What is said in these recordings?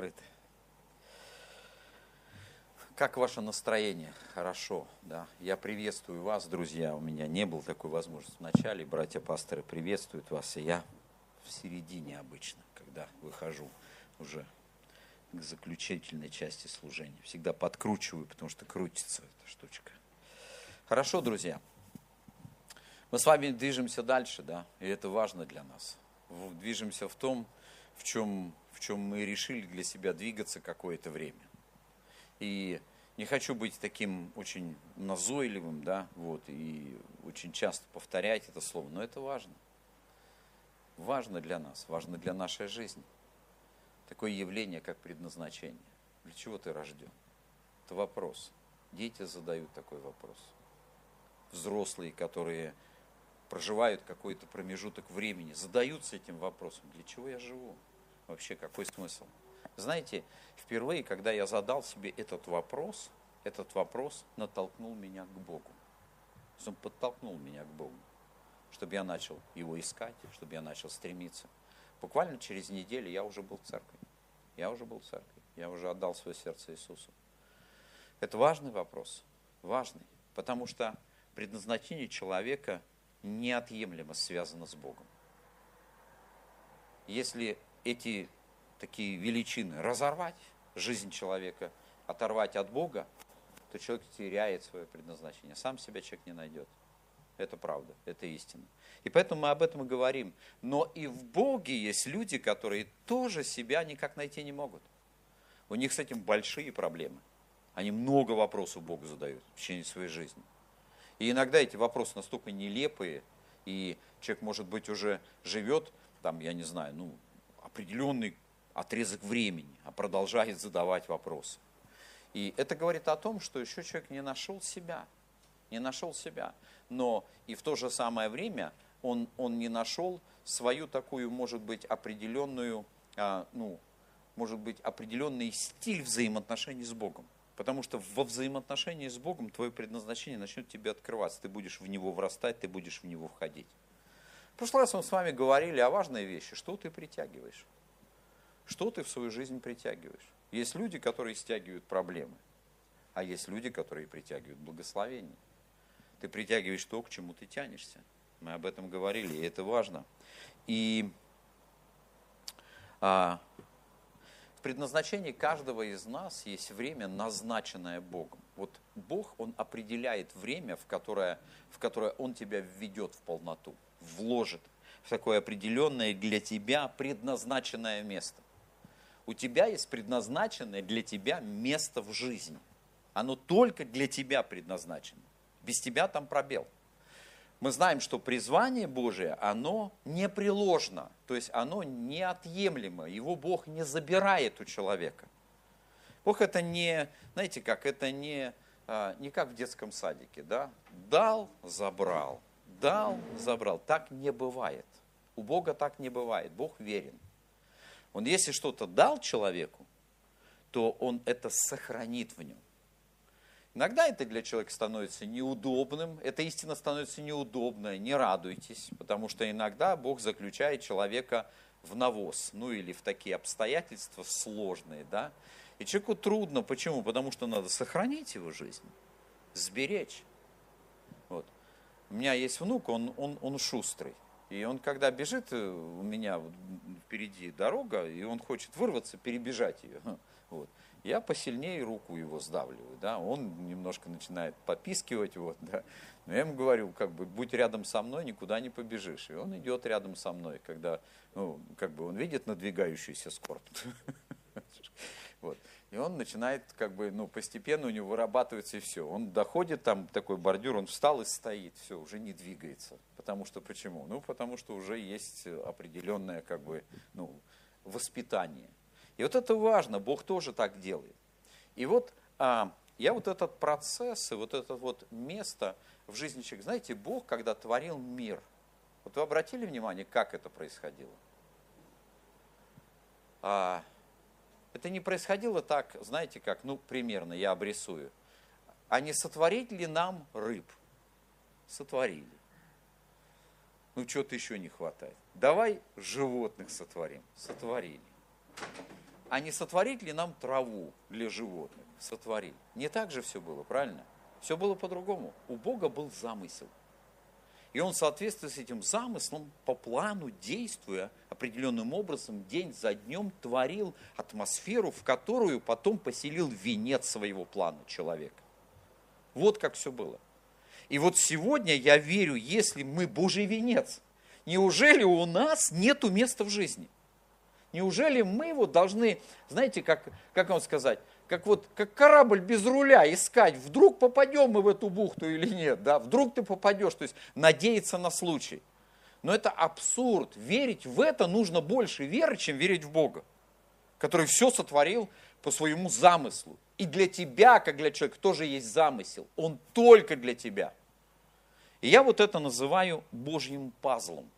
закрыты. Как ваше настроение? Хорошо, да. Я приветствую вас, друзья. У меня не было такой возможности в начале. Братья-пасторы приветствуют вас, и я в середине обычно, когда выхожу уже к заключительной части служения. Всегда подкручиваю, потому что крутится эта штучка. Хорошо, друзья. Мы с вами движемся дальше, да, и это важно для нас. Движемся в том, в чем, в чем мы решили для себя двигаться какое-то время. И не хочу быть таким очень назойливым, да, вот, и очень часто повторять это слово, но это важно. Важно для нас, важно для нашей жизни. Такое явление, как предназначение. Для чего ты рожден? Это вопрос. Дети задают такой вопрос. Взрослые, которые проживают какой-то промежуток времени, задаются этим вопросом. Для чего я живу? Вообще, какой смысл? Знаете, впервые, когда я задал себе этот вопрос, этот вопрос натолкнул меня к Богу. Он подтолкнул меня к Богу, чтобы я начал его искать, чтобы я начал стремиться. Буквально через неделю я уже был в церкви. Я уже был в церкви. Я уже отдал свое сердце Иисусу. Это важный вопрос. Важный. Потому что предназначение человека неотъемлемо связано с Богом. Если эти такие величины разорвать, жизнь человека оторвать от Бога, то человек теряет свое предназначение. Сам себя человек не найдет. Это правда, это истина. И поэтому мы об этом и говорим. Но и в Боге есть люди, которые тоже себя никак найти не могут. У них с этим большие проблемы. Они много вопросов Богу задают в течение своей жизни. И иногда эти вопросы настолько нелепые, и человек, может быть, уже живет, там, я не знаю, ну, определенный отрезок времени, а продолжает задавать вопросы. И это говорит о том, что еще человек не нашел себя, не нашел себя. Но и в то же самое время он, он не нашел свою такую, может быть, определенную, а, ну, может быть, определенный стиль взаимоотношений с Богом. Потому что во взаимоотношении с Богом твое предназначение начнет тебе открываться. Ты будешь в него врастать, ты будешь в него входить. Прошлый раз мы с вами говорили о важной вещи. Что ты притягиваешь? Что ты в свою жизнь притягиваешь? Есть люди, которые стягивают проблемы, а есть люди, которые притягивают благословение. Ты притягиваешь то, к чему ты тянешься. Мы об этом говорили, и это важно. И а, в предназначении каждого из нас есть время, назначенное Богом. Вот Бог, Он определяет время, в которое, в которое Он тебя введет в полноту, вложит в такое определенное для тебя предназначенное место. У тебя есть предназначенное для тебя место в жизни. Оно только для тебя предназначено. Без тебя там пробел. Мы знаем, что призвание Божие, оно непреложно, то есть оно неотъемлемо, его Бог не забирает у человека. Бог это не, знаете как, это не, а, не как в детском садике, да? Дал, забрал, дал, забрал. Так не бывает. У Бога так не бывает. Бог верен. Он если что-то дал человеку, то он это сохранит в нем. Иногда это для человека становится неудобным, эта истина становится неудобной, не радуйтесь, потому что иногда Бог заключает человека в навоз, ну или в такие обстоятельства сложные, да. И человеку трудно, почему? Потому что надо сохранить его жизнь, сберечь. У меня есть внук, он, он, он шустрый. И он, когда бежит, э, у меня впереди дорога, и он хочет вырваться, перебежать ее. Вот. Я посильнее руку его сдавливаю, да, он немножко начинает попискивать, вот, да. Но я ему говорю, как бы, будь рядом со мной, никуда не побежишь. И он идет рядом со мной, когда, ну, как бы он видит надвигающуюся скорбь. Вот. И он начинает, как бы, ну, постепенно у него вырабатывается и все. Он доходит, там такой бордюр, он встал и стоит, все, уже не двигается. Потому что почему? Ну, потому что уже есть определенное, как бы, ну, воспитание. И вот это важно, Бог тоже так делает. И вот а, я вот этот процесс и вот это вот место в жизни человека, знаете, Бог, когда творил мир, вот вы обратили внимание, как это происходило? А, это не происходило так, знаете как, ну, примерно, я обрисую. А не сотворить ли нам рыб? Сотворили. Ну, чего-то еще не хватает. Давай животных сотворим. Сотворили. а не сотворить ли нам траву для животных? Сотворили. Не так же все было, правильно? Все было по-другому. У Бога был замысел. И он в соответствии с этим замыслом, по плану, действуя определенным образом, день за днем творил атмосферу, в которую потом поселил венец своего плана человека. Вот как все было. И вот сегодня я верю, если мы Божий венец, неужели у нас нету места в жизни? Неужели мы его должны, знаете, как, как вам сказать, как вот как корабль без руля искать, вдруг попадем мы в эту бухту или нет, да, вдруг ты попадешь, то есть надеяться на случай. Но это абсурд. Верить в это нужно больше веры, чем верить в Бога, который все сотворил по своему замыслу. И для тебя, как для человека, тоже есть замысел. Он только для тебя. И я вот это называю Божьим пазлом.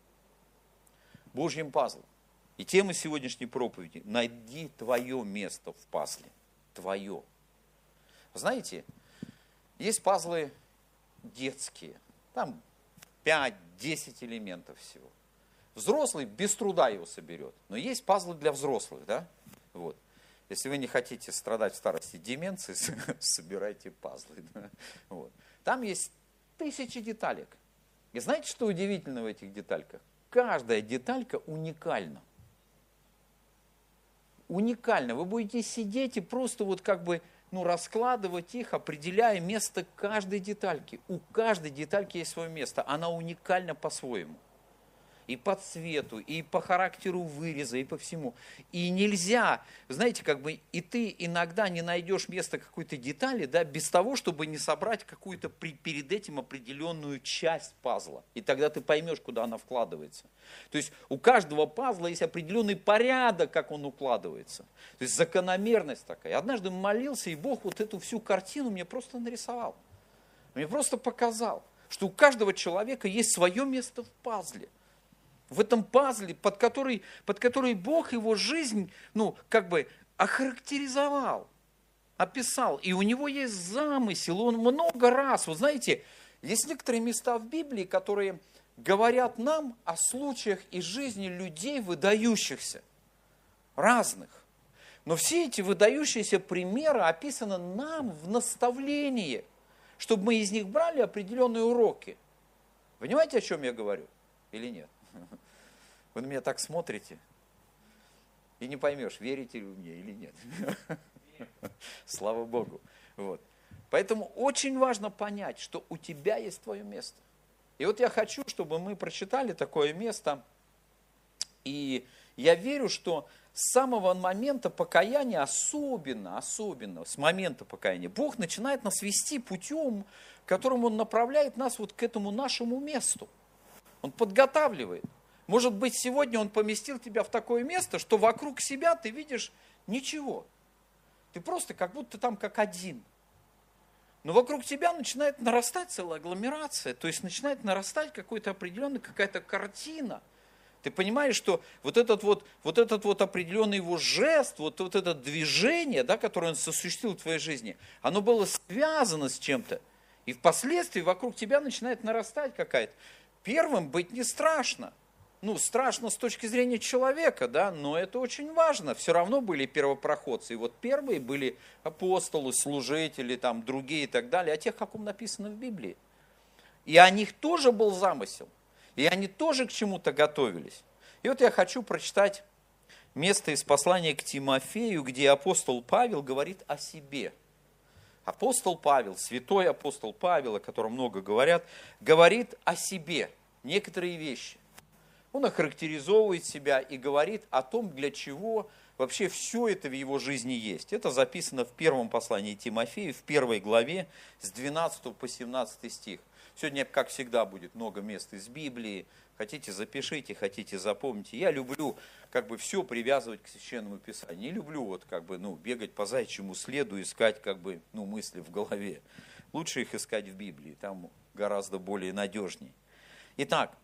Божьим пазлом. И тема сегодняшней проповеди – найди твое место в пазле. Твое. Знаете, есть пазлы детские. Там 5-10 элементов всего. Взрослый без труда его соберет. Но есть пазлы для взрослых, да? Вот. Если вы не хотите страдать в старости деменции, собирайте пазлы. Да? Вот. Там есть тысячи деталек. И знаете, что удивительно в этих детальках? Каждая деталька уникальна. Уникальна. Вы будете сидеть и просто вот как бы ну, раскладывать их, определяя место каждой детальки. У каждой детальки есть свое место. Она уникальна по-своему и по цвету, и по характеру выреза, и по всему. И нельзя, знаете, как бы и ты иногда не найдешь место какой-то детали, да, без того, чтобы не собрать какую-то при, перед этим определенную часть пазла. И тогда ты поймешь, куда она вкладывается. То есть у каждого пазла есть определенный порядок, как он укладывается. То есть закономерность такая. Однажды молился, и Бог вот эту всю картину мне просто нарисовал. Мне просто показал, что у каждого человека есть свое место в пазле – в этом пазле, под который, под который Бог его жизнь, ну, как бы охарактеризовал, описал. И у него есть замысел, он много раз, вы знаете, есть некоторые места в Библии, которые говорят нам о случаях из жизни людей выдающихся, разных. Но все эти выдающиеся примеры описаны нам в наставлении, чтобы мы из них брали определенные уроки. Понимаете, о чем я говорю? Или нет? Вы на меня так смотрите, и не поймешь, верите ли вы мне или нет. Слава Богу. Вот. Поэтому очень важно понять, что у тебя есть твое место. И вот я хочу, чтобы мы прочитали такое место. И я верю, что с самого момента покаяния, особенно, особенно с момента покаяния, Бог начинает нас вести путем, которым Он направляет нас вот к этому нашему месту. Он подготавливает. Может быть, сегодня Он поместил тебя в такое место, что вокруг себя ты видишь ничего. Ты просто как будто там как один. Но вокруг тебя начинает нарастать целая агломерация, то есть начинает нарастать какой-то определенный, какая-то картина. Ты понимаешь, что вот этот вот, вот этот вот определенный его жест, вот, вот это движение, да, которое он осуществил в твоей жизни, оно было связано с чем-то. И впоследствии вокруг тебя начинает нарастать какая-то. Первым быть не страшно – ну, страшно с точки зрения человека, да, но это очень важно. Все равно были первопроходцы. И вот первые были апостолы, служители, там, другие и так далее, о тех, каком написано в Библии. И о них тоже был замысел. И они тоже к чему-то готовились. И вот я хочу прочитать место из послания к Тимофею, где апостол Павел говорит о себе. Апостол Павел, святой апостол Павел, о котором много говорят, говорит о себе некоторые вещи. Он охарактеризовывает себя и говорит о том, для чего вообще все это в его жизни есть. Это записано в первом послании Тимофею, в первой главе, с 12 по 17 стих. Сегодня, как всегда, будет много мест из Библии. Хотите, запишите, хотите, запомните. Я люблю как бы все привязывать к Священному Писанию. Не люблю вот как бы, ну, бегать по зайчьему следу, искать как бы, ну, мысли в голове. Лучше их искать в Библии, там гораздо более надежней. Итак,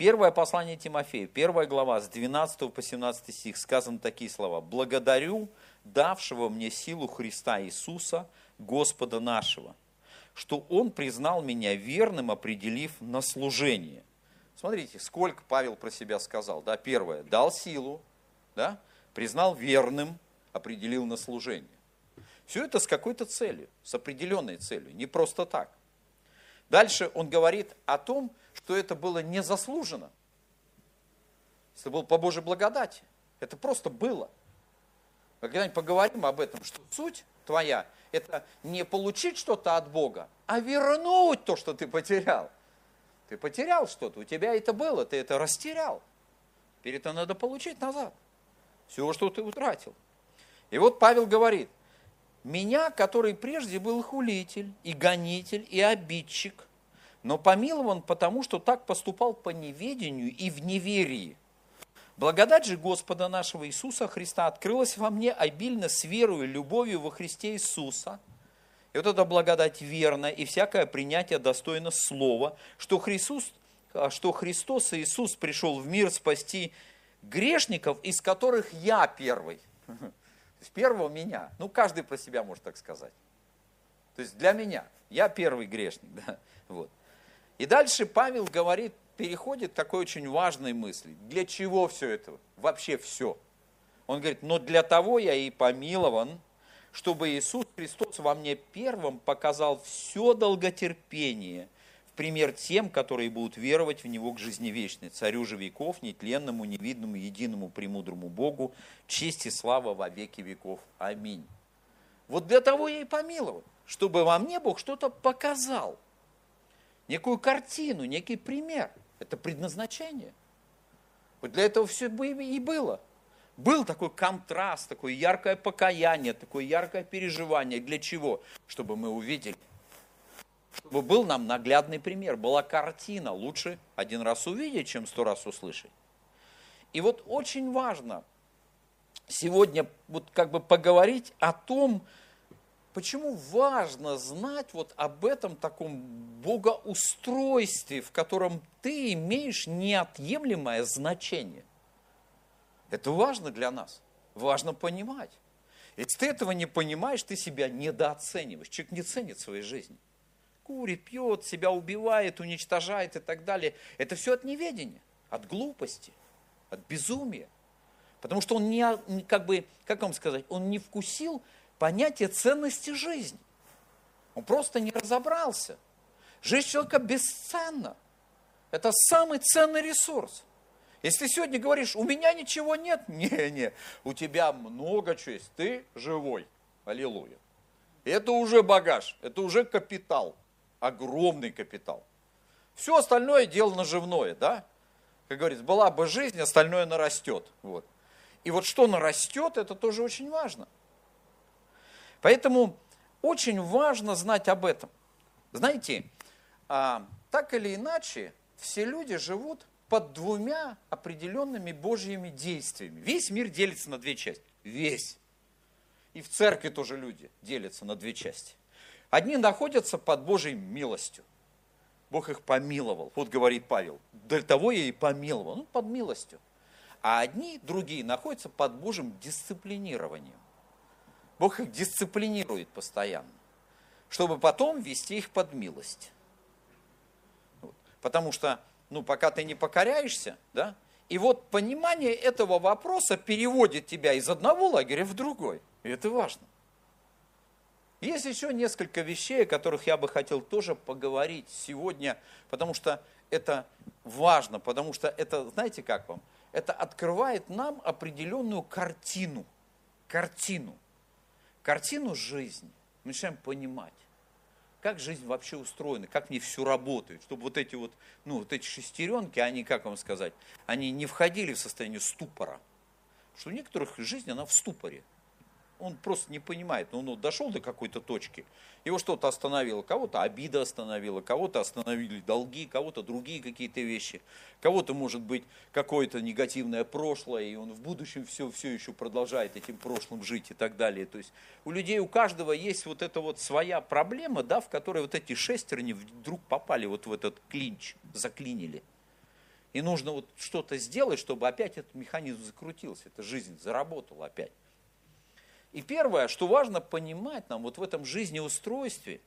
Первое послание Тимофею, первая глава, с 12 по 17 стих, сказаны такие слова. «Благодарю давшего мне силу Христа Иисуса, Господа нашего, что Он признал меня верным, определив на служение». Смотрите, сколько Павел про себя сказал. Да, первое, дал силу, да, признал верным, определил на служение. Все это с какой-то целью, с определенной целью, не просто так. Дальше он говорит о том, что это было незаслуженно. Это было по Божьей благодати. Это просто было. Мы когда-нибудь поговорим об этом, что суть твоя – это не получить что-то от Бога, а вернуть то, что ты потерял. Ты потерял что-то, у тебя это было, ты это растерял. Теперь это надо получить назад. Все, что ты утратил. И вот Павел говорит, меня, который прежде был хулитель, и гонитель, и обидчик, но помилован потому, что так поступал по неведению и в неверии. Благодать же Господа нашего Иисуса Христа открылась во мне обильно с верою и любовью во Христе Иисуса. И вот эта благодать верна, и всякое принятие достойно слова, что Христос, что Христос Иисус пришел в мир спасти грешников, из которых я первый. То первого меня. Ну, каждый про себя может так сказать. То есть для меня. Я первый грешник. Да? Вот. И дальше Павел говорит, переходит к такой очень важной мысли. Для чего все это? Вообще все. Он говорит, но для того я и помилован, чтобы Иисус Христос во мне первым показал все долготерпение – пример тем, которые будут веровать в Него к жизни вечной, царю же веков, нетленному, невидному, единому, премудрому Богу, честь и слава во веки веков. Аминь. Вот для того я и помиловал, чтобы во мне Бог что-то показал, некую картину, некий пример. Это предназначение. Вот для этого все и было. Был такой контраст, такое яркое покаяние, такое яркое переживание. Для чего? Чтобы мы увидели, чтобы был нам наглядный пример, была картина. Лучше один раз увидеть, чем сто раз услышать. И вот очень важно сегодня вот как бы поговорить о том, почему важно знать вот об этом таком богоустройстве, в котором ты имеешь неотъемлемое значение. Это важно для нас, важно понимать. Если ты этого не понимаешь, ты себя недооцениваешь. Человек не ценит своей жизни курит, пьет, себя убивает, уничтожает и так далее. Это все от неведения, от глупости, от безумия. Потому что он не, как бы, как вам сказать, он не вкусил понятие ценности жизни. Он просто не разобрался. Жизнь человека бесценна. Это самый ценный ресурс. Если сегодня говоришь, у меня ничего нет, не, не, у тебя много чего есть, ты живой. Аллилуйя. Это уже багаж, это уже капитал огромный капитал. Все остальное дело наживное, да? Как говорится, была бы жизнь, остальное нарастет. Вот. И вот что нарастет, это тоже очень важно. Поэтому очень важно знать об этом. Знаете, а, так или иначе, все люди живут под двумя определенными Божьими действиями. Весь мир делится на две части. Весь. И в церкви тоже люди делятся на две части. Одни находятся под Божьей милостью. Бог их помиловал. Вот говорит Павел, для того я и помиловал, ну, под милостью. А одни, другие, находятся под Божьим дисциплинированием. Бог их дисциплинирует постоянно, чтобы потом вести их под милость. Потому что, ну, пока ты не покоряешься, да, и вот понимание этого вопроса переводит тебя из одного лагеря в другой. И это важно. Есть еще несколько вещей, о которых я бы хотел тоже поговорить сегодня, потому что это важно, потому что это, знаете как вам, это открывает нам определенную картину, картину, картину жизни. Мы начинаем понимать, как жизнь вообще устроена, как в ней все работает, чтобы вот эти вот, ну, вот эти шестеренки, они, как вам сказать, они не входили в состояние ступора. Что у некоторых жизнь, она в ступоре он просто не понимает. Ну, он дошел до какой-то точки, его что-то остановило, кого-то обида остановила, кого-то остановили долги, кого-то другие какие-то вещи, кого-то, может быть, какое-то негативное прошлое, и он в будущем все, все еще продолжает этим прошлым жить и так далее. То есть у людей, у каждого есть вот эта вот своя проблема, да, в которой вот эти шестерни вдруг попали вот в этот клинч, заклинили. И нужно вот что-то сделать, чтобы опять этот механизм закрутился, эта жизнь заработала опять. И первое, что важно понимать нам вот в этом жизнеустройстве,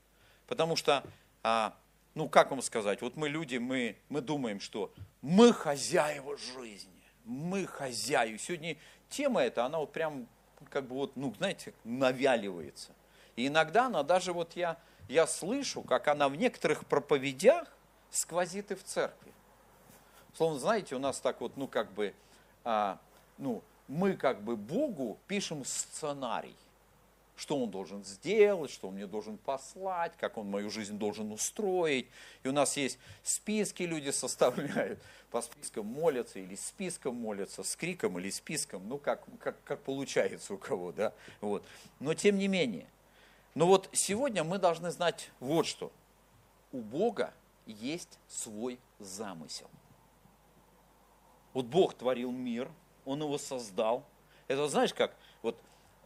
потому что, а, ну как вам сказать, вот мы люди, мы, мы думаем, что мы хозяева жизни, мы хозяева. Сегодня тема эта, она вот прям как бы вот, ну, знаете, навяливается. И иногда она даже вот я, я слышу, как она в некоторых проповедях сквозит и в церкви. Словно, знаете, у нас так вот, ну, как бы, а, ну, мы как бы Богу пишем сценарий что он должен сделать, что он мне должен послать, как он мою жизнь должен устроить. И у нас есть списки, люди составляют, по спискам молятся или списком молятся, с криком или списком, ну как, как, как получается у кого, да. Вот. Но тем не менее. Но вот сегодня мы должны знать вот что. У Бога есть свой замысел. Вот Бог творил мир, Он его создал. Это знаешь как, вот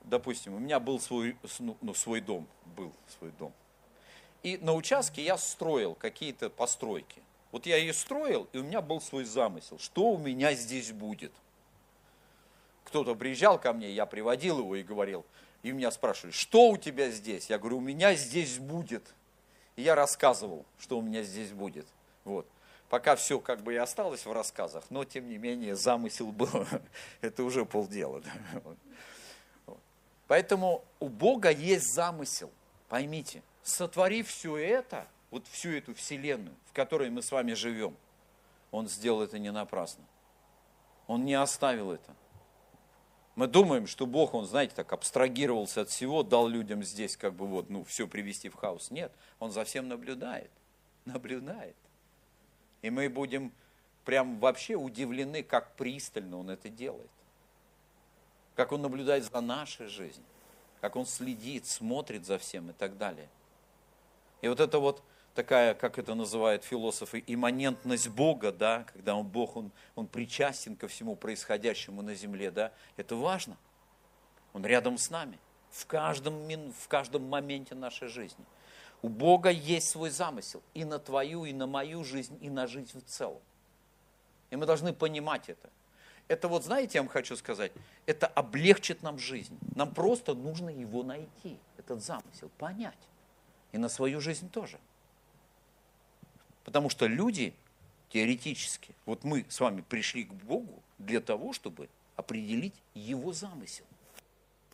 допустим, у меня был свой, ну, ну, свой дом, был свой дом. И на участке я строил какие-то постройки. Вот я ее строил, и у меня был свой замысел, что у меня здесь будет. Кто-то приезжал ко мне, я приводил его и говорил, и меня спрашивали, что у тебя здесь? Я говорю, у меня здесь будет. И я рассказывал, что у меня здесь будет. Вот. Пока все как бы и осталось в рассказах, но тем не менее замысел был, это уже полдела. Поэтому у Бога есть замысел, поймите, сотворив все это, вот всю эту вселенную, в которой мы с вами живем, Он сделал это не напрасно. Он не оставил это. Мы думаем, что Бог, Он, знаете, так абстрагировался от всего, дал людям здесь как бы вот, ну, все привести в хаос. Нет, Он за всем наблюдает. Наблюдает. И мы будем прям вообще удивлены, как пристально Он это делает как Он наблюдает за нашей жизнью, как Он следит, смотрит за всем и так далее. И вот это вот такая, как это называют философы, имманентность Бога, да, когда Он Бог, Он, он причастен ко всему происходящему на земле, да, это важно. Он рядом с нами в каждом, в каждом моменте нашей жизни. У Бога есть свой замысел и на твою, и на мою жизнь, и на жизнь в целом. И мы должны понимать это это вот, знаете, я вам хочу сказать, это облегчит нам жизнь. Нам просто нужно его найти, этот замысел, понять. И на свою жизнь тоже. Потому что люди теоретически, вот мы с вами пришли к Богу для того, чтобы определить его замысел.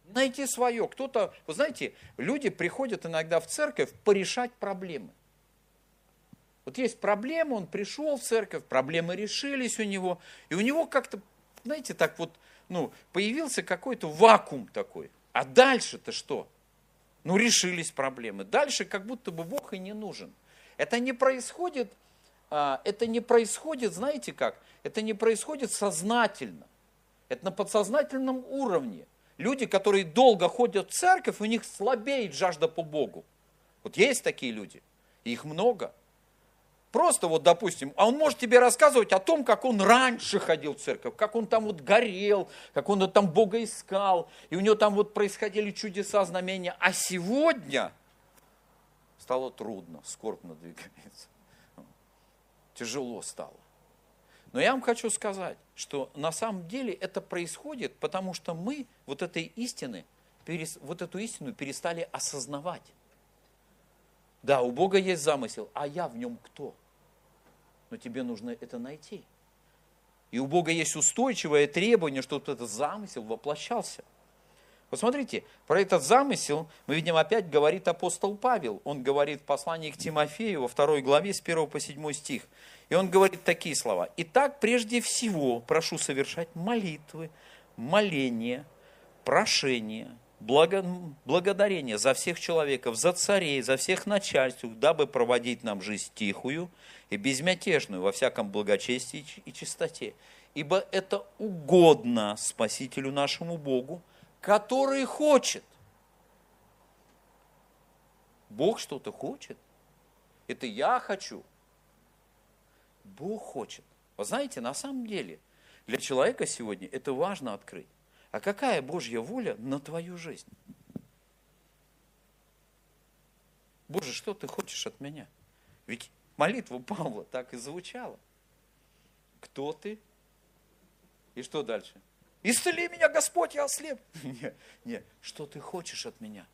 Найти свое. Кто-то, вы знаете, люди приходят иногда в церковь порешать проблемы. Вот есть проблема, он пришел в церковь, проблемы решились у него, и у него как-то знаете, так вот, ну, появился какой-то вакуум такой. А дальше-то что? Ну, решились проблемы. Дальше как будто бы Бог и не нужен. Это не происходит, а, это не происходит, знаете как? Это не происходит сознательно. Это на подсознательном уровне. Люди, которые долго ходят в церковь, у них слабеет жажда по Богу. Вот есть такие люди, их много – Просто вот, допустим, а он может тебе рассказывать о том, как он раньше ходил в церковь, как он там вот горел, как он там Бога искал, и у него там вот происходили чудеса, знамения. А сегодня стало трудно, скорбно двигается. Тяжело стало. Но я вам хочу сказать, что на самом деле это происходит, потому что мы вот этой истины, вот эту истину перестали осознавать. Да, у Бога есть замысел, а я в нем кто? но тебе нужно это найти. И у Бога есть устойчивое требование, чтобы этот замысел воплощался. Посмотрите, про этот замысел мы видим опять говорит апостол Павел. Он говорит в послании к Тимофею во второй главе с 1 по 7 стих. И он говорит такие слова. «Итак, прежде всего прошу совершать молитвы, моления, прошения, благо, благодарение за всех человеков, за царей, за всех начальств, дабы проводить нам жизнь тихую и безмятежную во всяком благочестии и чистоте. Ибо это угодно Спасителю нашему Богу, который хочет. Бог что-то хочет. Это я хочу. Бог хочет. Вы знаете, на самом деле, для человека сегодня это важно открыть. А какая Божья воля на твою жизнь? Боже, что ты хочешь от меня? Ведь молитва Павла так и звучала. Кто ты? И что дальше? Исцели меня, Господь, я ослеп. Нет, нет, что ты хочешь от меня?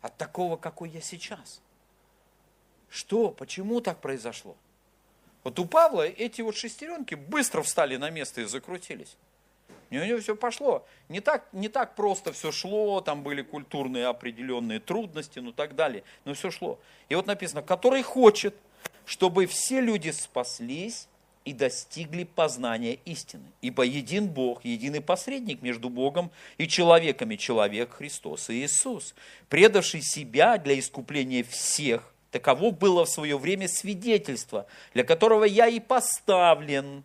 От такого, какой я сейчас. Что, почему так произошло? Вот у Павла эти вот шестеренки быстро встали на место и закрутились. И у него все пошло. Не так, не так просто все шло, там были культурные определенные трудности, ну так далее. Но все шло. И вот написано, который хочет, чтобы все люди спаслись и достигли познания истины. Ибо един Бог, единый посредник между Богом и человеками, человек Христос и Иисус, предавший себя для искупления всех, таково было в свое время свидетельство, для которого я и поставлен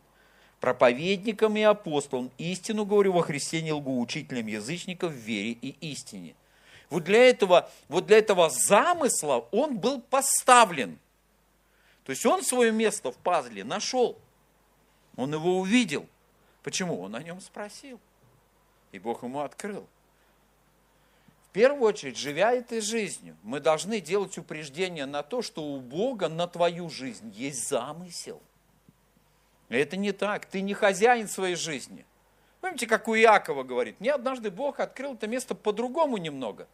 проповедником и апостолом, истину говорю во Христе не лгу, учителем язычников в вере и истине. Вот для этого, вот для этого замысла он был поставлен. То есть он свое место в пазле нашел. Он его увидел. Почему? Он о нем спросил. И Бог ему открыл. В первую очередь, живя этой жизнью, мы должны делать упреждение на то, что у Бога на твою жизнь есть замысел. Это не так. Ты не хозяин своей жизни. Помните, как у Иакова говорит, мне однажды Бог открыл это место по-другому немного.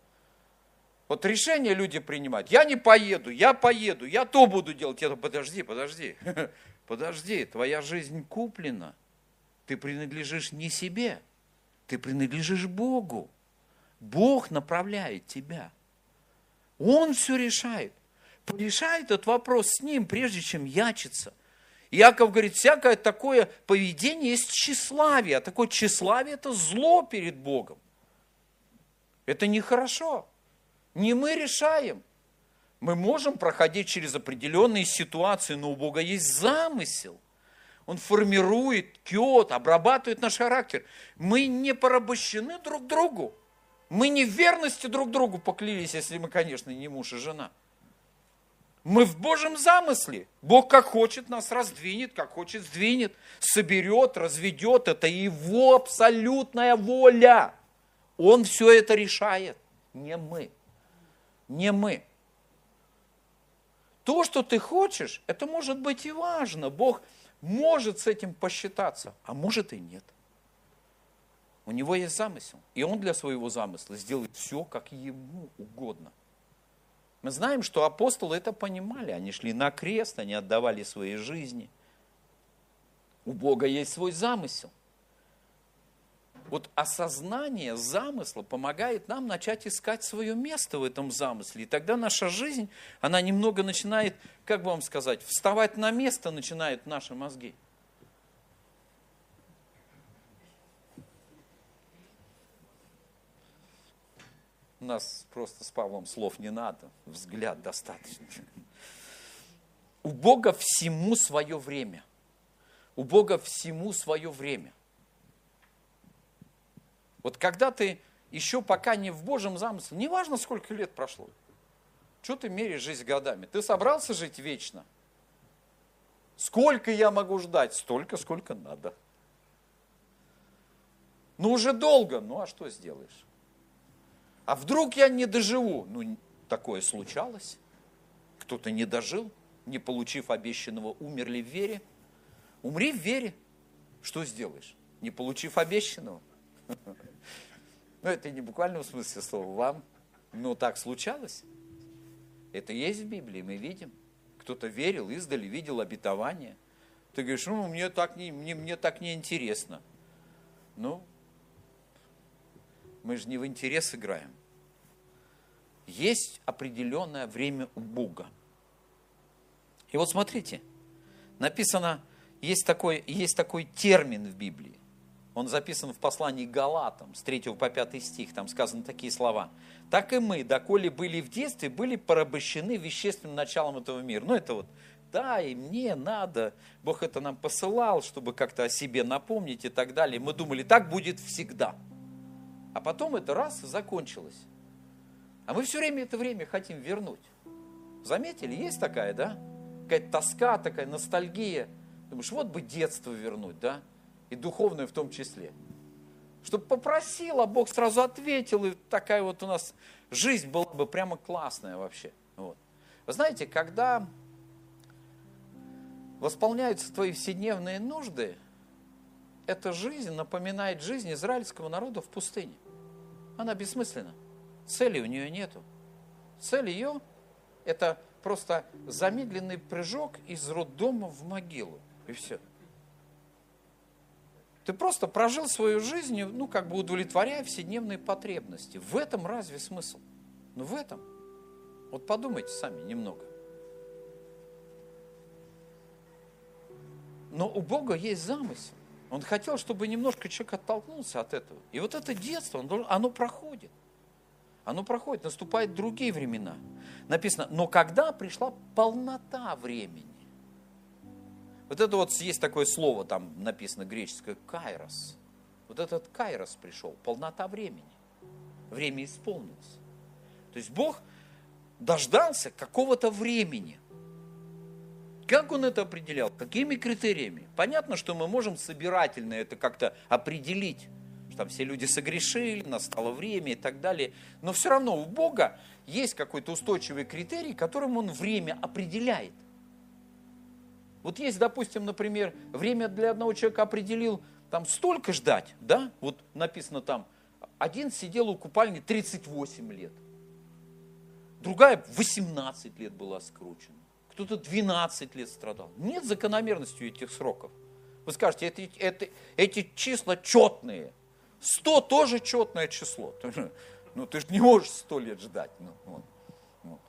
Вот решение люди принимают. Я не поеду, я поеду, я то буду делать. Я подожди, подожди. Подожди, твоя жизнь куплена. Ты принадлежишь не себе, ты принадлежишь Богу. Бог направляет тебя. Он все решает. Решает этот вопрос с ним, прежде чем ячиться. Иаков говорит, всякое такое поведение есть тщеславие. А такое тщеславие – это зло перед Богом. Это нехорошо. Не мы решаем. Мы можем проходить через определенные ситуации, но у Бога есть замысел. Он формирует, кет, обрабатывает наш характер. Мы не порабощены друг другу. Мы не в верности друг другу поклялись, если мы, конечно, не муж и жена. Мы в Божьем замысле. Бог как хочет нас раздвинет, как хочет сдвинет, соберет, разведет. Это Его абсолютная воля. Он все это решает, не мы. Не мы. То, что ты хочешь, это может быть и важно. Бог может с этим посчитаться, а может и нет. У него есть замысел, и он для своего замысла сделает все, как ему угодно. Мы знаем, что апостолы это понимали, они шли на крест, они отдавали свои жизни. У Бога есть свой замысел. Вот осознание замысла помогает нам начать искать свое место в этом замысле. И тогда наша жизнь, она немного начинает, как бы вам сказать, вставать на место начинают наши мозги. У нас просто с Павлом слов не надо, взгляд достаточно. У Бога всему свое время. У Бога всему свое время. Вот когда ты еще пока не в Божьем замысле, неважно, сколько лет прошло, что ты меряешь жизнь годами? Ты собрался жить вечно? Сколько я могу ждать? Столько, сколько надо. Ну, уже долго, ну а что сделаешь? А вдруг я не доживу? Ну, такое случалось. Кто-то не дожил, не получив обещанного, умерли в вере. Умри в вере. Что сделаешь? Не получив обещанного. Ну, это не буквально в смысле слова вам, но так случалось. Это есть в Библии, мы видим. Кто-то верил, издали, видел обетование. Ты говоришь, ну, мне так не, мне, мне так не интересно. Ну, мы же не в интерес играем. Есть определенное время у Бога. И вот смотрите, написано, есть такой, есть такой термин в Библии. Он записан в послании Галатам, с 3 по 5 стих, там сказаны такие слова. «Так и мы, доколе были в детстве, были порабощены вещественным началом этого мира». Ну, это вот, да, и мне надо, Бог это нам посылал, чтобы как-то о себе напомнить и так далее. Мы думали, так будет всегда. А потом это раз закончилось. А мы все время это время хотим вернуть. Заметили, есть такая, да? Какая-то тоска такая, ностальгия. Думаешь, вот бы детство вернуть, да? И духовную в том числе. Чтобы попросил, а Бог сразу ответил, и такая вот у нас жизнь была бы прямо классная вообще. Вот. Вы знаете, когда восполняются твои вседневные нужды, эта жизнь напоминает жизнь израильского народа в пустыне. Она бессмысленна. Цели у нее нету. Цель ее – это просто замедленный прыжок из роддома в могилу. И все. Ты просто прожил свою жизнь, ну, как бы удовлетворяя вседневные потребности. В этом разве смысл? Ну, в этом. Вот подумайте сами немного. Но у Бога есть замысел. Он хотел, чтобы немножко человек оттолкнулся от этого. И вот это детство, оно проходит. Оно проходит, наступают другие времена. Написано, но когда пришла полнота времени, вот это вот есть такое слово, там написано греческое, кайрос. Вот этот кайрос пришел, полнота времени. Время исполнилось. То есть Бог дождался какого-то времени. Как он это определял? Какими критериями? Понятно, что мы можем собирательно это как-то определить, что там все люди согрешили, настало время и так далее. Но все равно у Бога есть какой-то устойчивый критерий, которым он время определяет – вот есть, допустим, например, время для одного человека определил там столько ждать, да, вот написано там, один сидел у купальни 38 лет, другая 18 лет была скручена, кто-то 12 лет страдал. Нет закономерности этих сроков. Вы скажете, это, это, эти числа четные. 100 тоже четное число. Ну, ты же не можешь 100 лет ждать. Ну, вот.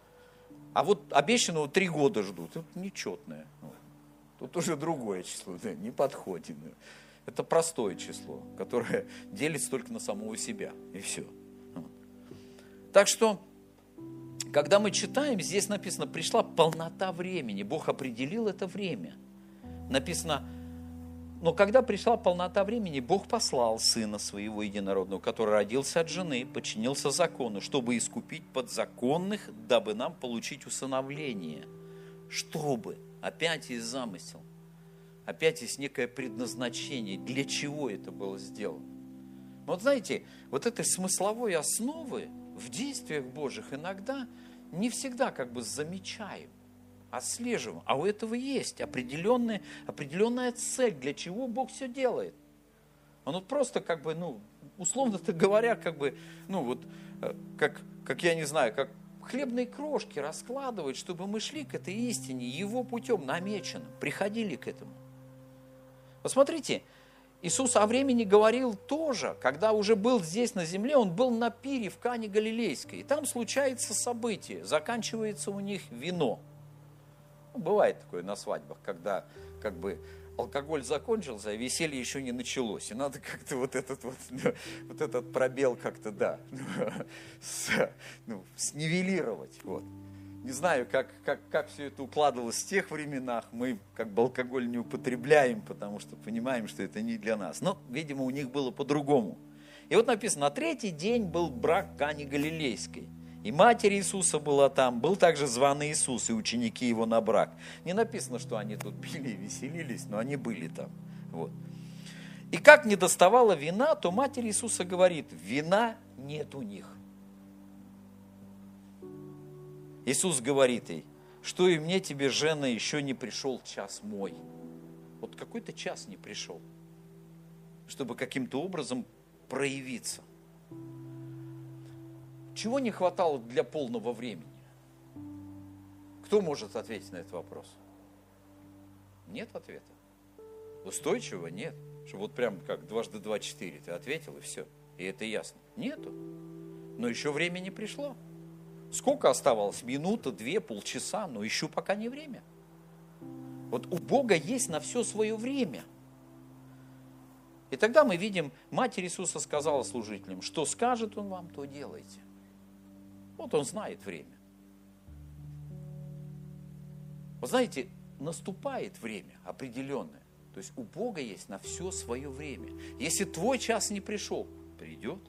А вот обещанного 3 года ждут. Это нечетное. Вот. Тут уже другое число, да, не подходит. Это простое число, которое делится только на самого себя, и все. Так что, когда мы читаем, здесь написано, пришла полнота времени, Бог определил это время. Написано, но когда пришла полнота времени, Бог послал Сына Своего Единородного, который родился от жены, подчинился закону, чтобы искупить подзаконных, дабы нам получить усыновление. Чтобы – Опять есть замысел. Опять есть некое предназначение, для чего это было сделано. Вот знаете, вот этой смысловой основы в действиях Божьих иногда не всегда как бы замечаем, отслеживаем. А у этого есть определенная, определенная цель, для чего Бог все делает. Он вот просто как бы, ну, условно говоря, как бы, ну вот, э, как, как я не знаю, как хлебные крошки раскладывать, чтобы мы шли к этой истине его путем намеченным, приходили к этому. Посмотрите, Иисус о времени говорил тоже, когда уже был здесь на земле, он был на пире в Кане Галилейской, и там случается событие, заканчивается у них вино. Ну, бывает такое на свадьбах, когда как бы алкоголь закончился, а веселье еще не началось. И надо как-то вот этот вот, ну, вот этот пробел как-то, да, с, ну, снивелировать. Вот. Не знаю, как, как, как все это укладывалось в тех временах. Мы как бы алкоголь не употребляем, потому что понимаем, что это не для нас. Но, видимо, у них было по-другому. И вот написано, на третий день был брак Кани Галилейской – и матерь Иисуса была там, был также званый Иисус и ученики его на брак. Не написано, что они тут пили и веселились, но они были там. Вот. И как не доставала вина, то матерь Иисуса говорит, вина нет у них. Иисус говорит ей, что и мне тебе, жена, еще не пришел час мой. Вот какой-то час не пришел, чтобы каким-то образом проявиться. Чего не хватало для полного времени? Кто может ответить на этот вопрос? Нет ответа. Устойчивого нет. Что вот прям как дважды два четыре ты ответил и все. И это ясно. Нету. Но еще время не пришло. Сколько оставалось? Минута, две, полчаса, но еще пока не время. Вот у Бога есть на все свое время. И тогда мы видим, Матерь Иисуса сказала служителям, что скажет Он вам, то делайте. Вот он знает время. Вы знаете, наступает время определенное. То есть у Бога есть на все свое время. Если твой час не пришел, придет.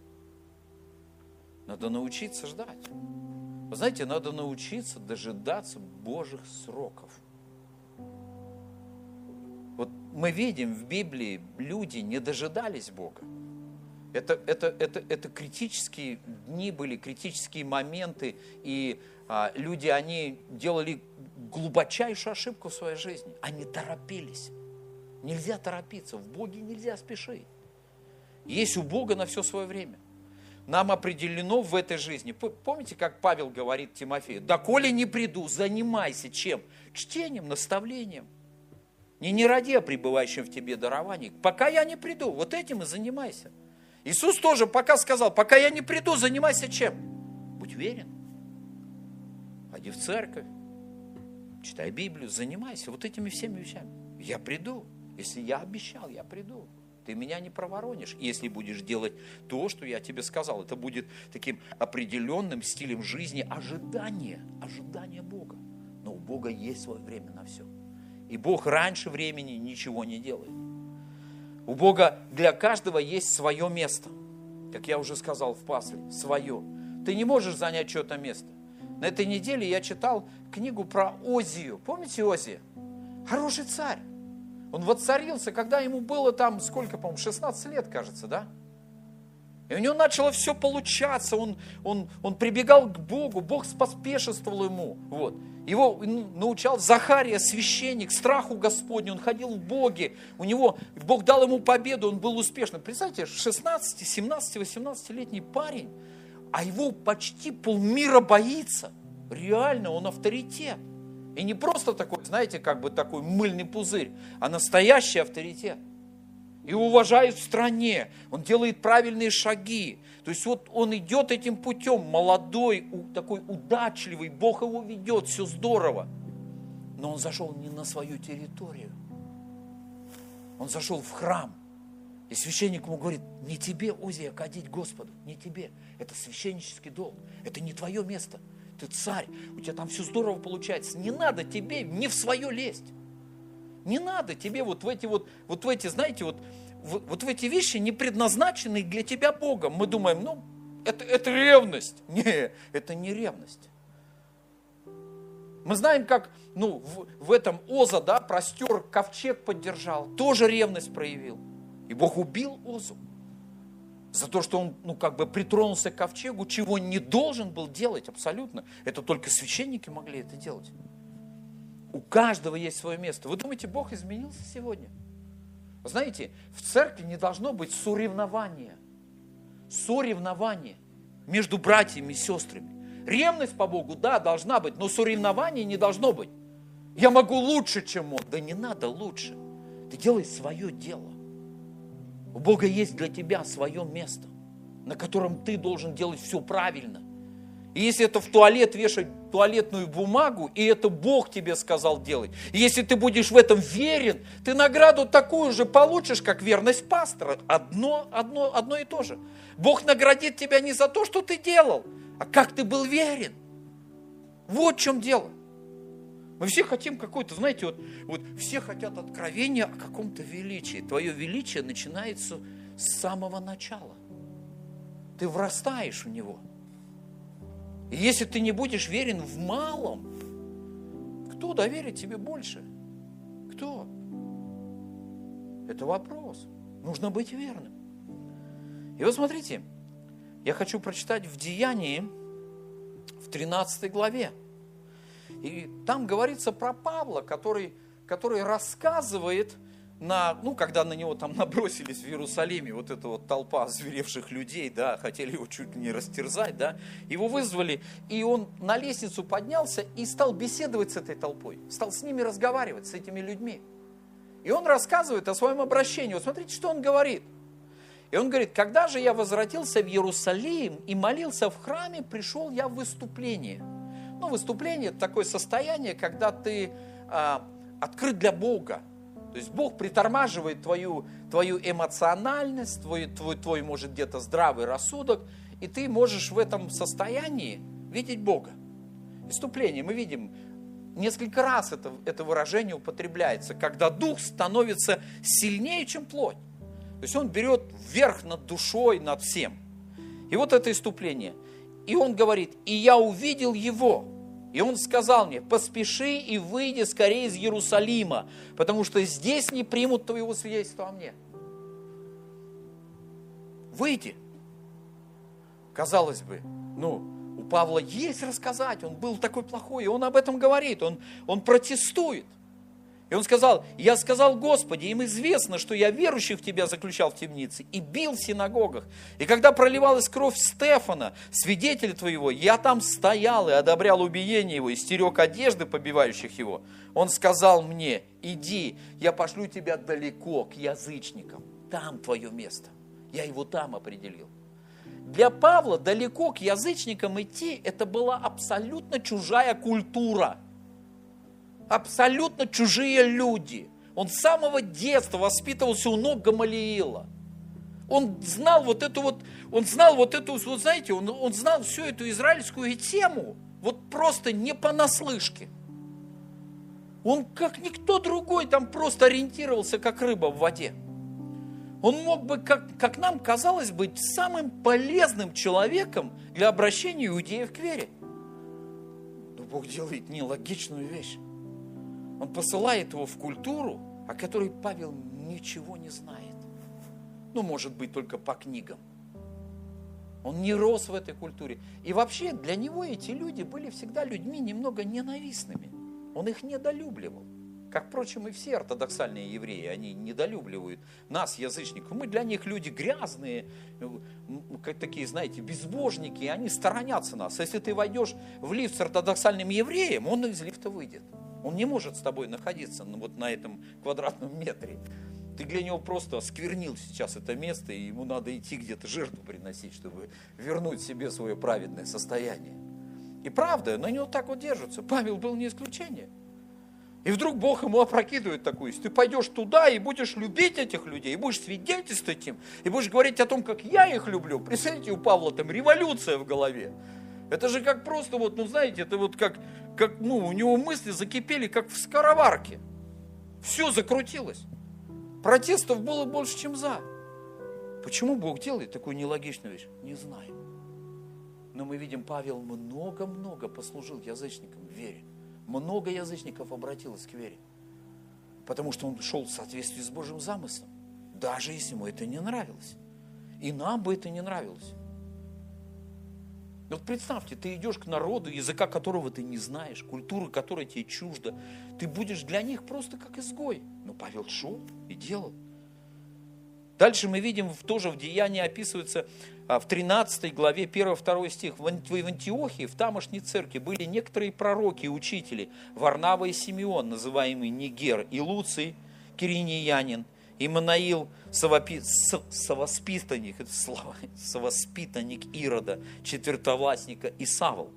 Надо научиться ждать. Вы знаете, надо научиться дожидаться Божьих сроков. Вот мы видим в Библии, люди не дожидались Бога. Это, это, это, это критические дни были, критические моменты, и а, люди, они делали глубочайшую ошибку в своей жизни. Они торопились. Нельзя торопиться, в Боге нельзя спешить. Есть у Бога на все свое время. Нам определено в этой жизни. Помните, как Павел говорит Тимофею? Да коли не приду, занимайся чем? Чтением, наставлением. Не не ради о пребывающем в тебе даровании. Пока я не приду, вот этим и занимайся. Иисус тоже пока сказал, пока я не приду, занимайся чем? Будь верен. Ходи в церковь, читай Библию, занимайся вот этими всеми вещами. Я приду. Если я обещал, я приду. Ты меня не проворонишь, если будешь делать то, что я тебе сказал. Это будет таким определенным стилем жизни ожидания, ожидания Бога. Но у Бога есть свое время на все. И Бог раньше времени ничего не делает. У Бога для каждого есть свое место. Как я уже сказал в пасле, свое. Ты не можешь занять что-то место. На этой неделе я читал книгу про Озию. Помните Озия? Хороший царь. Он воцарился, когда ему было там, сколько, по-моему, 16 лет, кажется, да? И у него начало все получаться, он, он, он прибегал к Богу, Бог споспешествовал ему. Вот. Его научал Захария, священник, страху Господню, он ходил в Боге, у него, Бог дал ему победу, он был успешным. Представьте, 16, 17, 18-летний парень, а его почти полмира боится. Реально, он авторитет. И не просто такой, знаете, как бы такой мыльный пузырь, а настоящий авторитет. И уважают в стране, он делает правильные шаги. То есть вот он идет этим путем, молодой, такой удачливый, Бог его ведет, все здорово. Но он зашел не на свою территорию. Он зашел в храм. И священник ему говорит, не тебе, Озия, кадить Господу, не тебе. Это священнический долг, это не твое место ты царь, у тебя там все здорово получается. Не надо тебе не в свое лезть. Не надо тебе вот в эти вот, вот в эти, знаете, вот, вот, в эти вещи, не предназначенные для тебя Богом. Мы думаем, ну, это, это ревность. Не, это не ревность. Мы знаем, как ну, в, в этом Оза, да, простер, ковчег поддержал, тоже ревность проявил. И Бог убил Озу за то, что он, ну, как бы притронулся к ковчегу, чего не должен был делать абсолютно. Это только священники могли это делать. У каждого есть свое место. Вы думаете, Бог изменился сегодня? Знаете, в церкви не должно быть соревнования. Соревнования между братьями и сестрами. Ревность по Богу, да, должна быть, но соревнования не должно быть. Я могу лучше, чем он. Да не надо лучше. Ты делай свое дело. У Бога есть для тебя свое место, на котором ты должен делать все правильно. И если это в туалет вешать туалетную бумагу, и это Бог тебе сказал делать, и если ты будешь в этом верен, ты награду такую же получишь, как верность пастора. Одно, одно, одно и то же. Бог наградит тебя не за то, что ты делал, а как ты был верен. Вот в чем дело. Мы все хотим какой-то, знаете, вот, вот все хотят откровения о каком-то величии. Твое величие начинается с самого начала. Ты врастаешь в него. И если ты не будешь верен в малом, кто доверит тебе больше? Кто? Это вопрос. Нужно быть верным. И вот смотрите, я хочу прочитать в Деянии, в 13 главе. И там говорится про Павла, который, который рассказывает, на, ну, когда на него там набросились в Иерусалиме, вот эта вот толпа зверевших людей, да, хотели его чуть не растерзать, да, его вызвали, и он на лестницу поднялся и стал беседовать с этой толпой, стал с ними разговаривать, с этими людьми. И он рассказывает о своем обращении. Вот смотрите, что он говорит. И он говорит, когда же я возвратился в Иерусалим и молился в храме, пришел я в выступление – ну, выступление – это такое состояние, когда ты а, открыт для Бога. То есть Бог притормаживает твою, твою эмоциональность, твой, твой, твой, может, где-то здравый рассудок, и ты можешь в этом состоянии видеть Бога. Выступление мы видим, несколько раз это, это выражение употребляется, когда дух становится сильнее, чем плоть. То есть он берет верх над душой, над всем. И вот это иступление. И он говорит, и я увидел его, и он сказал мне, поспеши и выйди скорее из Иерусалима, потому что здесь не примут твоего свидетельства о мне. Выйди. Казалось бы, ну, у Павла есть рассказать, он был такой плохой, и он об этом говорит, он, он протестует. И он сказал, я сказал, Господи, им известно, что я верующих в Тебя заключал в темнице и бил в синагогах. И когда проливалась кровь Стефана, свидетеля Твоего, я там стоял и одобрял убиение его, и стерег одежды побивающих его. Он сказал мне, иди, я пошлю тебя далеко, к язычникам. Там твое место. Я его там определил. Для Павла далеко к язычникам идти, это была абсолютно чужая культура – абсолютно чужие люди. Он с самого детства воспитывался у ног Гамалиила. Он знал вот эту вот, он знал вот эту, вот знаете, он, он знал всю эту израильскую тему, вот просто не понаслышке. Он, как никто другой, там просто ориентировался, как рыба в воде. Он мог бы, как, как нам казалось, быть самым полезным человеком для обращения иудеев к вере. Но Бог делает нелогичную вещь. Он посылает его в культуру, о которой Павел ничего не знает. Ну, может быть, только по книгам. Он не рос в этой культуре. И вообще для него эти люди были всегда людьми немного ненавистными. Он их недолюбливал. Как, впрочем, и все ортодоксальные евреи, они недолюбливают нас, язычников. Мы для них люди грязные, как такие, знаете, безбожники, и они сторонятся нас. Если ты войдешь в лифт с ортодоксальным евреем, он из лифта выйдет. Он не может с тобой находиться вот на этом квадратном метре. Ты для него просто осквернил сейчас это место, и ему надо идти где-то жертву приносить, чтобы вернуть себе свое праведное состояние. И правда, на него так вот держатся. Павел был не исключение. И вдруг Бог ему опрокидывает такую, ты пойдешь туда и будешь любить этих людей, и будешь свидетельствовать им, и будешь говорить о том, как я их люблю. Представляете, у Павла там революция в голове. Это же как просто вот, ну знаете, это вот как, как ну, у него мысли закипели, как в скороварке. Все закрутилось. Протестов было больше, чем за. Почему Бог делает такую нелогичную вещь? Не знаю. Но мы видим, Павел много-много послужил язычникам в вере. Много язычников обратилось к вере. Потому что он шел в соответствии с Божьим замыслом. Даже если ему это не нравилось. И нам бы это не нравилось. Вот представьте, ты идешь к народу, языка которого ты не знаешь, культуры которой тебе чужда. Ты будешь для них просто как изгой. Но Павел шел и делал. Дальше мы видим, тоже в Деянии описывается а, в 13 главе 1-2 стих. В Антиохии, в тамошней церкви были некоторые пророки и учители, Варнава и Симеон, называемый Нигер, и Луций, Кириньянин, Иманаил, совопи, совоспитанник, это слово, совоспитанник Ирода, четвертовластника Исавл.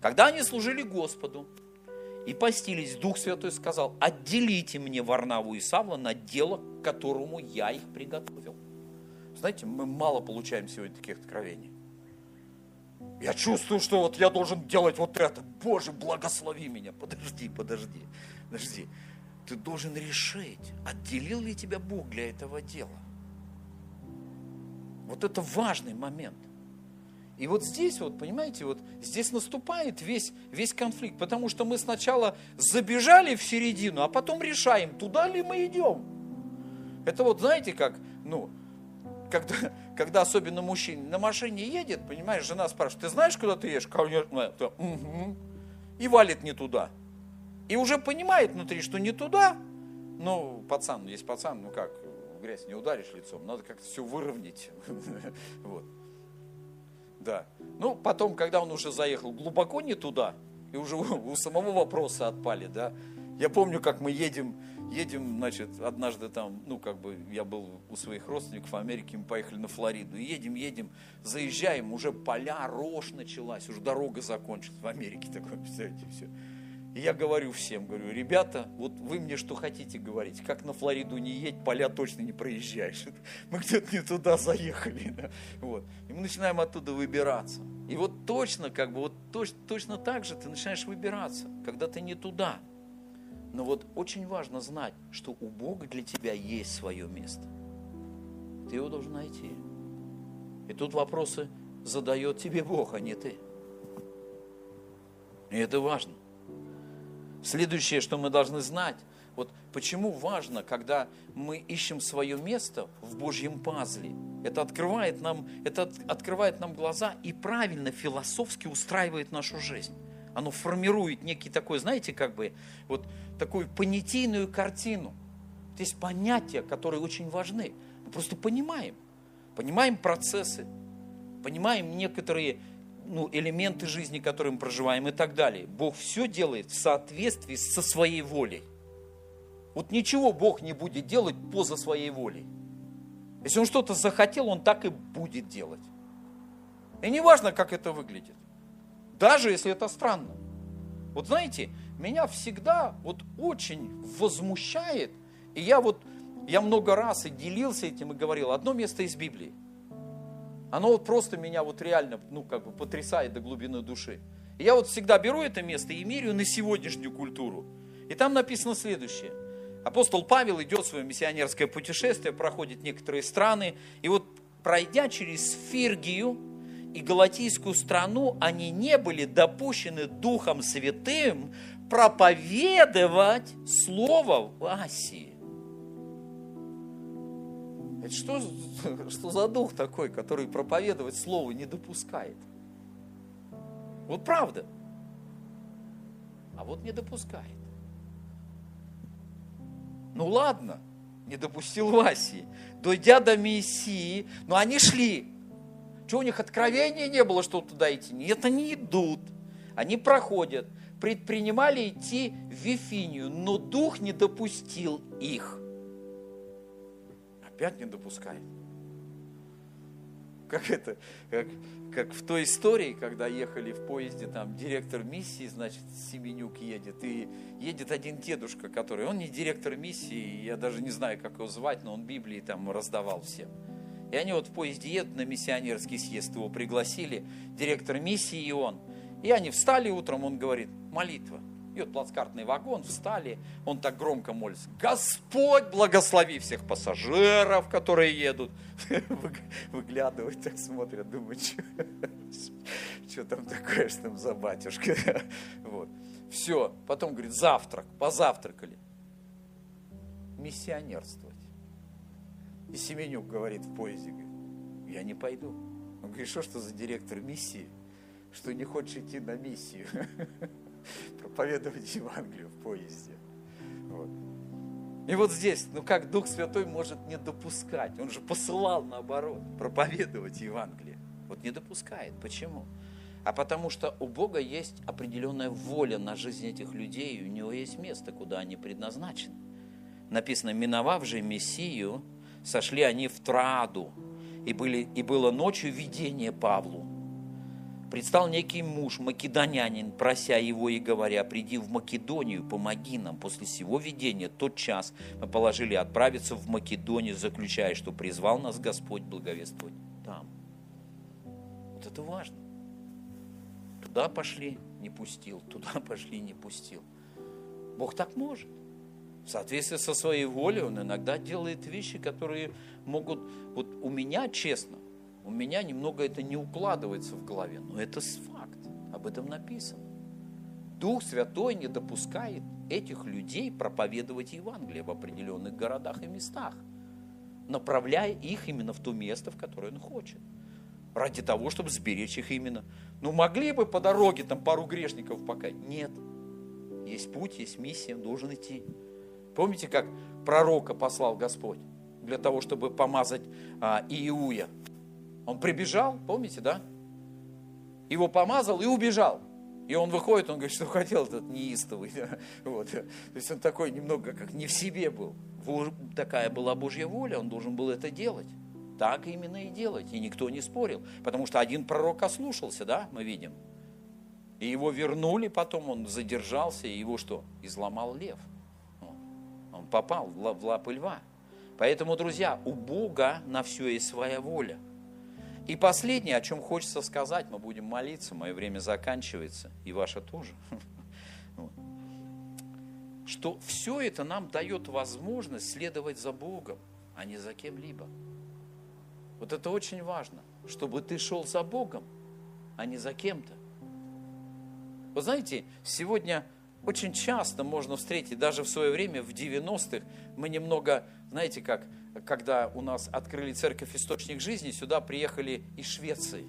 Когда они служили Господу и постились, Дух Святой сказал, отделите мне Варнаву и Савла на дело, к которому я их приготовил. Знаете, мы мало получаем сегодня таких откровений. Я чувствую, что вот я должен делать вот это. Боже, благослови меня. Подожди, подожди, подожди ты должен решить, отделил ли тебя Бог для этого дела. Вот это важный момент. И вот здесь, вот, понимаете, вот здесь наступает весь, весь конфликт, потому что мы сначала забежали в середину, а потом решаем, туда ли мы идем. Это вот, знаете, как, ну, когда, когда особенно мужчина на машине едет, понимаешь, жена спрашивает, ты знаешь, куда ты едешь? Конечно, угу. И валит не туда. И уже понимает внутри, что не туда. Ну, пацан, есть пацан, ну как, в грязь не ударишь лицом, надо как-то все выровнять. Вот. Да. Ну, потом, когда он уже заехал глубоко не туда, и уже у самого вопроса отпали, да. Я помню, как мы едем, едем, значит, однажды там, ну, как бы, я был у своих родственников в Америке, мы поехали на Флориду, едем, едем, заезжаем, уже поля, рожь началась, уже дорога закончилась в Америке, такое, представляете, все. И я говорю всем, говорю, ребята, вот вы мне что хотите говорить, как на Флориду не едь, поля точно не проезжаешь. Мы где-то не туда заехали. Да? Вот. И мы начинаем оттуда выбираться. И вот точно, как бы, вот точно, точно так же ты начинаешь выбираться, когда ты не туда. Но вот очень важно знать, что у Бога для тебя есть свое место. Ты его должен найти. И тут вопросы задает тебе Бог, а не ты. И это важно. Следующее, что мы должны знать, вот почему важно, когда мы ищем свое место в Божьем пазле. Это открывает нам, это открывает нам глаза и правильно философски устраивает нашу жизнь. Оно формирует некий такой, знаете, как бы, вот такую понятийную картину. Есть понятия, которые очень важны. Мы просто понимаем. Понимаем процессы, понимаем некоторые ну, элементы жизни, которые мы проживаем и так далее. Бог все делает в соответствии со своей волей. Вот ничего Бог не будет делать поза своей волей. Если Он что-то захотел, Он так и будет делать. И не важно, как это выглядит. Даже если это странно. Вот знаете, меня всегда вот очень возмущает, и я вот, я много раз и делился этим и говорил, одно место из Библии. Оно вот просто меня вот реально, ну, как бы потрясает до глубины души. И я вот всегда беру это место и меряю на сегодняшнюю культуру. И там написано следующее. Апостол Павел идет в свое миссионерское путешествие, проходит некоторые страны, и вот пройдя через Фиргию и Галатийскую страну, они не были допущены Духом Святым проповедовать Слово в Асии. Это что, что за дух такой, который проповедовать Слово не допускает? Вот правда. А вот не допускает. Ну ладно, не допустил в Асии. Дойдя до Мессии, но они шли. Что у них откровения не было, что туда идти? Нет, они идут. Они проходят. Предпринимали идти в Вифинию, но дух не допустил их. Опять не допускает. Как это, как, как в той истории, когда ехали в поезде, там директор миссии, значит, Семенюк едет, и едет один дедушка, который, он не директор миссии, я даже не знаю, как его звать, но он Библии там раздавал всем. И они вот в поезде едут на миссионерский съезд, его пригласили, директор миссии и он. И они встали утром, он говорит, молитва – и вот плацкартный вагон, встали, он так громко молится. Господь, благослови всех пассажиров, которые едут. Выглядывают, так смотрят, думают, что там такое, что там за батюшка. Вот. Все, потом говорит, завтрак, позавтракали. Миссионерствовать. И Семенюк говорит в поезде, говорит, я не пойду. Он говорит, что что за директор миссии, что не хочешь идти на миссию? Проповедовать Евангелие в поезде. Вот. И вот здесь, ну как Дух Святой может не допускать? Он же посылал наоборот, проповедовать Евангелие. Вот не допускает. Почему? А потому что у Бога есть определенная воля на жизнь этих людей, и у Него есть место, куда они предназначены. Написано, миновав же Мессию, сошли они в Траду, и, были, и было ночью видение Павлу предстал некий муж, македонянин, прося его и говоря, приди в Македонию, помоги нам. После всего видения, тот час мы положили отправиться в Македонию, заключая, что призвал нас Господь благовествовать там. Вот это важно. Туда пошли, не пустил, туда пошли, не пустил. Бог так может. В соответствии со своей волей Он иногда делает вещи, которые могут, вот у меня, честно, у меня немного это не укладывается в голове, но это факт, об этом написано. Дух Святой не допускает этих людей проповедовать Евангелие в определенных городах и местах, направляя их именно в то место, в которое он хочет. Ради того, чтобы сберечь их именно. Ну, могли бы по дороге там пару грешников пока? Нет. Есть путь, есть миссия, должен идти. Помните, как пророка послал Господь для того, чтобы помазать а, Иуя он прибежал, помните, да? Его помазал и убежал. И он выходит, он говорит, что хотел этот неистовый. Вот. То есть он такой немного как не в себе был. Такая была Божья воля, он должен был это делать. Так именно и делать. И никто не спорил. Потому что один пророк ослушался, да, мы видим. И его вернули потом, он задержался, и его что? Изломал лев. Он попал в лапы льва. Поэтому, друзья, у Бога на все есть своя воля – и последнее, о чем хочется сказать, мы будем молиться, мое время заканчивается, и ваше тоже. Что все это нам дает возможность следовать за Богом, а не за кем-либо. Вот это очень важно, чтобы ты шел за Богом, а не за кем-то. Вы знаете, сегодня очень часто можно встретить, даже в свое время, в 90-х, мы немного, знаете как, когда у нас открыли церковь «Источник жизни», сюда приехали из Швеции.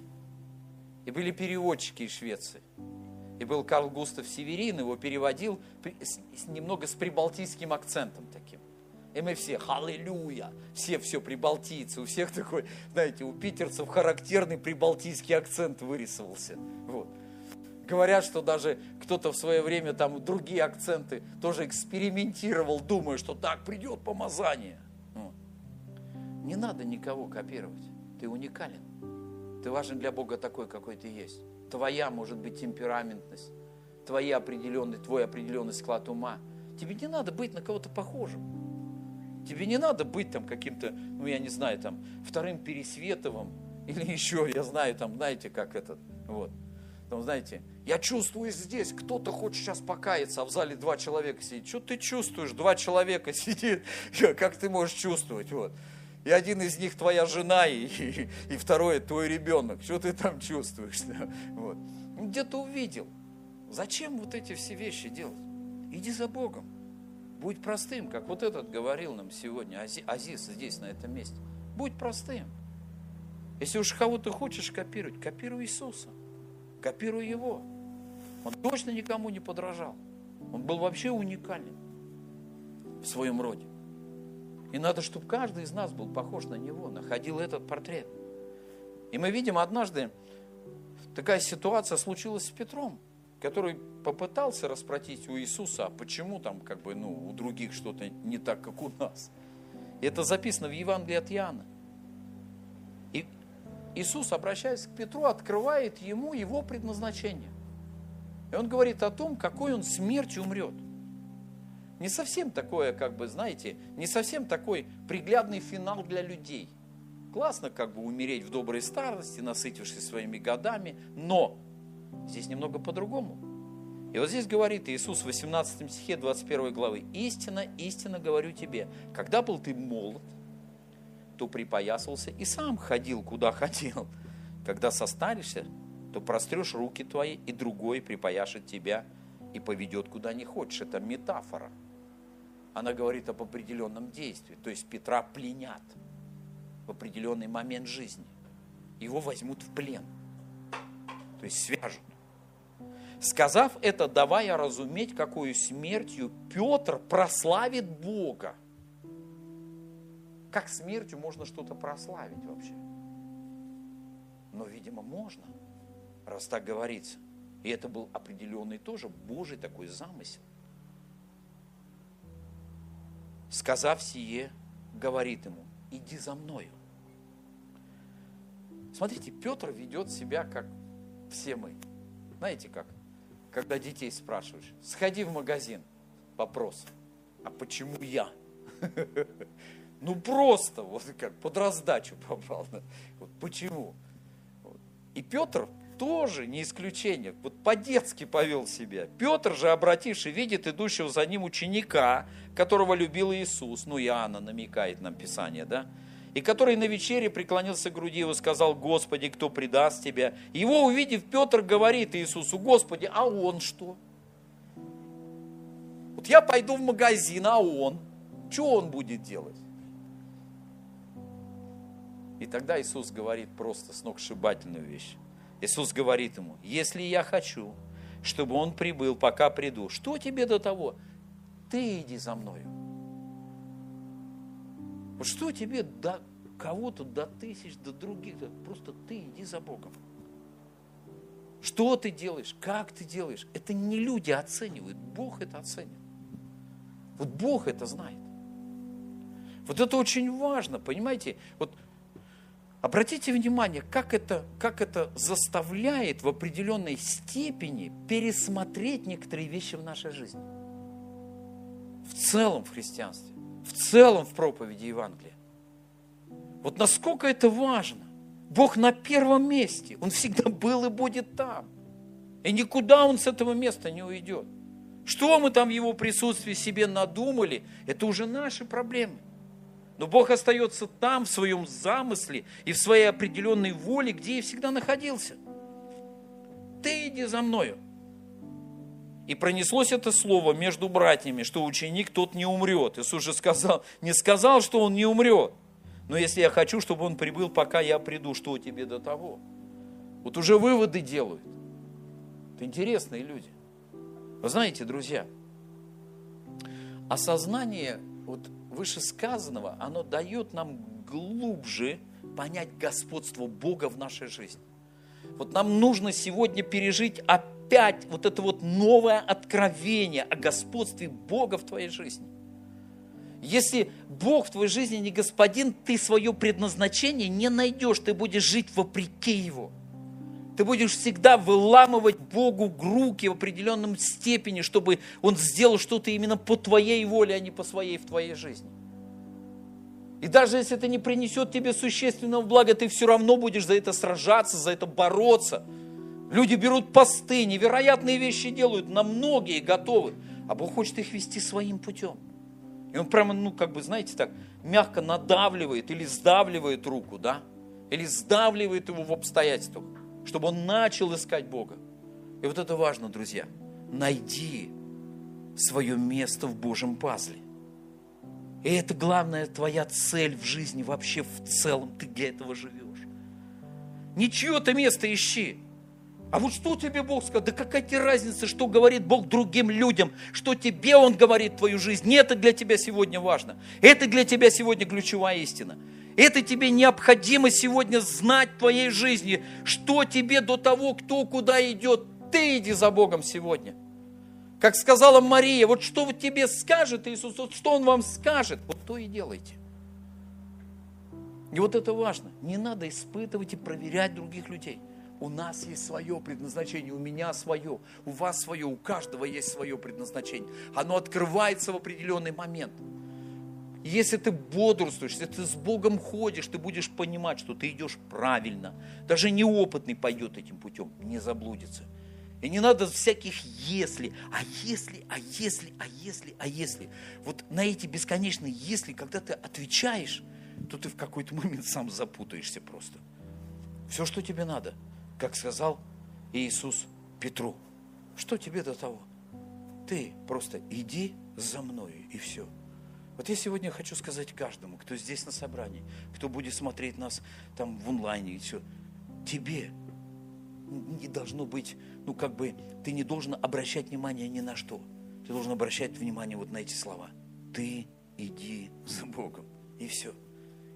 И были переводчики из Швеции. И был Карл Густав Северин, его переводил немного с прибалтийским акцентом таким. И мы все, халилюя, все все прибалтийцы, у всех такой, знаете, у питерцев характерный прибалтийский акцент вырисовался. Вот. Говорят, что даже кто-то в свое время там другие акценты тоже экспериментировал, думая, что так придет помазание. Вот. Не надо никого копировать, ты уникален. Ты важен для Бога такой, какой ты есть. Твоя, может быть, темпераментность, твоя определенный, твой определенный склад ума. Тебе не надо быть на кого-то похожим. Тебе не надо быть там каким-то, ну я не знаю, там, вторым Пересветовым, или еще, я знаю, там, знаете, как этот, вот. Там, знаете, я чувствую здесь, кто-то хочет сейчас покаяться, а в зале два человека сидит. Что ты чувствуешь? Два человека сидит, как ты можешь чувствовать? Вот. И один из них твоя жена, и, и, и второй твой ребенок. Что ты там чувствуешь? Вот. Ну, где-то увидел. Зачем вот эти все вещи делать? Иди за Богом. Будь простым, как вот этот говорил нам сегодня, Азис здесь, на этом месте. Будь простым. Если уж кого-то хочешь копировать, копируй Иисуса. Копируй Его. Он точно никому не подражал. Он был вообще уникален в своем роде. И надо, чтобы каждый из нас был похож на него, находил этот портрет. И мы видим однажды, такая ситуация случилась с Петром который попытался распротить у Иисуса, а почему там как бы, ну, у других что-то не так, как у нас. И это записано в Евангелии от Иоанна. Иисус, обращаясь к Петру, открывает ему его предназначение. И он говорит о том, какой он смертью умрет. Не совсем такое, как бы, знаете, не совсем такой приглядный финал для людей. Классно как бы умереть в доброй старости, насытившись своими годами, но Здесь немного по-другому. И вот здесь говорит Иисус в 18 стихе 21 главы, «Истина, истинно говорю тебе, когда был ты молод, то припоясался и сам ходил, куда хотел. Когда состаришься, то прострешь руки твои, и другой припояшет тебя и поведет куда не хочешь». Это метафора. Она говорит об определенном действии. То есть Петра пленят в определенный момент жизни. Его возьмут в плен. То есть свяжут. Сказав это, давая разуметь, какую смертью Петр прославит Бога. Как смертью можно что-то прославить вообще? Но, видимо, можно, раз так говорится. И это был определенный тоже Божий такой замысел. Сказав сие, говорит ему, иди за мною. Смотрите, Петр ведет себя, как все мы. Знаете как? когда детей спрашиваешь, сходи в магазин, вопрос, а почему я? Ну просто, вот как под раздачу попал. Вот почему? И Петр тоже не исключение, вот по-детски повел себя. Петр же, обративший, видит идущего за ним ученика, которого любил Иисус, ну Иоанна намекает нам Писание, да? и который на вечере преклонился к груди его, сказал, Господи, кто предаст тебя? Его увидев, Петр говорит Иисусу, Господи, а он что? Вот я пойду в магазин, а он? Что он будет делать? И тогда Иисус говорит просто сногсшибательную вещь. Иисус говорит ему, если я хочу, чтобы он прибыл, пока приду, что тебе до того? Ты иди за мною. Вот что тебе до кого-то, до тысяч, до других, просто ты иди за Богом. Что ты делаешь, как ты делаешь, это не люди оценивают, Бог это оценит. Вот Бог это знает. Вот это очень важно, понимаете? Вот обратите внимание, как это, как это заставляет в определенной степени пересмотреть некоторые вещи в нашей жизни. В целом в христианстве в целом в проповеди Евангелия. Вот насколько это важно. Бог на первом месте. Он всегда был и будет там. И никуда он с этого места не уйдет. Что мы там в его присутствии себе надумали, это уже наши проблемы. Но Бог остается там, в своем замысле и в своей определенной воле, где и всегда находился. Ты иди за мною. И пронеслось это слово между братьями, что ученик тот не умрет. Иисус же сказал, не сказал, что он не умрет. Но если я хочу, чтобы он прибыл, пока я приду, что тебе до того? Вот уже выводы делают. Это интересные люди. Вы знаете, друзья, осознание вот вышесказанного, оно дает нам глубже понять господство Бога в нашей жизни. Вот нам нужно сегодня пережить опять вот это вот новое откровение о господстве Бога в твоей жизни. Если Бог в твоей жизни не господин, ты свое предназначение не найдешь, ты будешь жить вопреки Его. Ты будешь всегда выламывать Богу руки в определенном степени, чтобы Он сделал что-то именно по твоей воле, а не по своей в твоей жизни. И даже если это не принесет тебе существенного блага, ты все равно будешь за это сражаться, за это бороться. Люди берут посты, невероятные вещи делают, на многие готовы. А Бог хочет их вести своим путем. И он прямо, ну, как бы, знаете, так, мягко надавливает или сдавливает руку, да? Или сдавливает его в обстоятельствах, чтобы он начал искать Бога. И вот это важно, друзья. Найди свое место в Божьем пазле. И это главная твоя цель в жизни вообще в целом. Ты для этого живешь. Не чье-то место ищи. А вот что тебе Бог сказал? Да какая тебе разница, что говорит Бог другим людям, что тебе Он говорит твою жизнь. Не это для тебя сегодня важно. Это для тебя сегодня ключевая истина. Это тебе необходимо сегодня знать в твоей жизни, что тебе до того, кто куда идет. Ты иди за Богом сегодня. Как сказала Мария, вот что тебе скажет Иисус, вот что Он вам скажет, вот то и делайте. И вот это важно. Не надо испытывать и проверять других людей. У нас есть свое предназначение, у меня свое, у вас свое, у каждого есть свое предназначение. Оно открывается в определенный момент. Если ты бодрствуешь, если ты с Богом ходишь, ты будешь понимать, что ты идешь правильно. Даже неопытный пойдет этим путем, не заблудится. И не надо всяких если, а если, а если, а если, а если. Вот на эти бесконечные если, когда ты отвечаешь, то ты в какой-то момент сам запутаешься просто. Все, что тебе надо, как сказал Иисус Петру. Что тебе до того? Ты просто иди за мною и все. Вот я сегодня хочу сказать каждому, кто здесь на собрании, кто будет смотреть нас там в онлайне и все. Тебе не должно быть, ну как бы, ты не должен обращать внимание ни на что. Ты должен обращать внимание вот на эти слова. Ты иди за Богом. И все.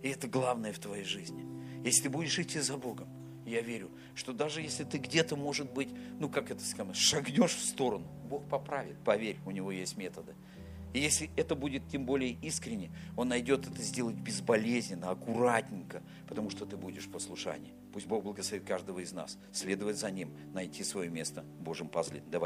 И это главное в твоей жизни. Если ты будешь идти за Богом, я верю, что даже если ты где-то, может быть, ну как это сказать, шагнешь в сторону, Бог поправит, поверь, у него есть методы. И если это будет тем более искренне, Он найдет это сделать безболезненно, аккуратненько, потому что ты будешь в послушании. Пусть Бог благословит каждого из нас, следовать за Ним, найти свое место в Божьем пазле. Давай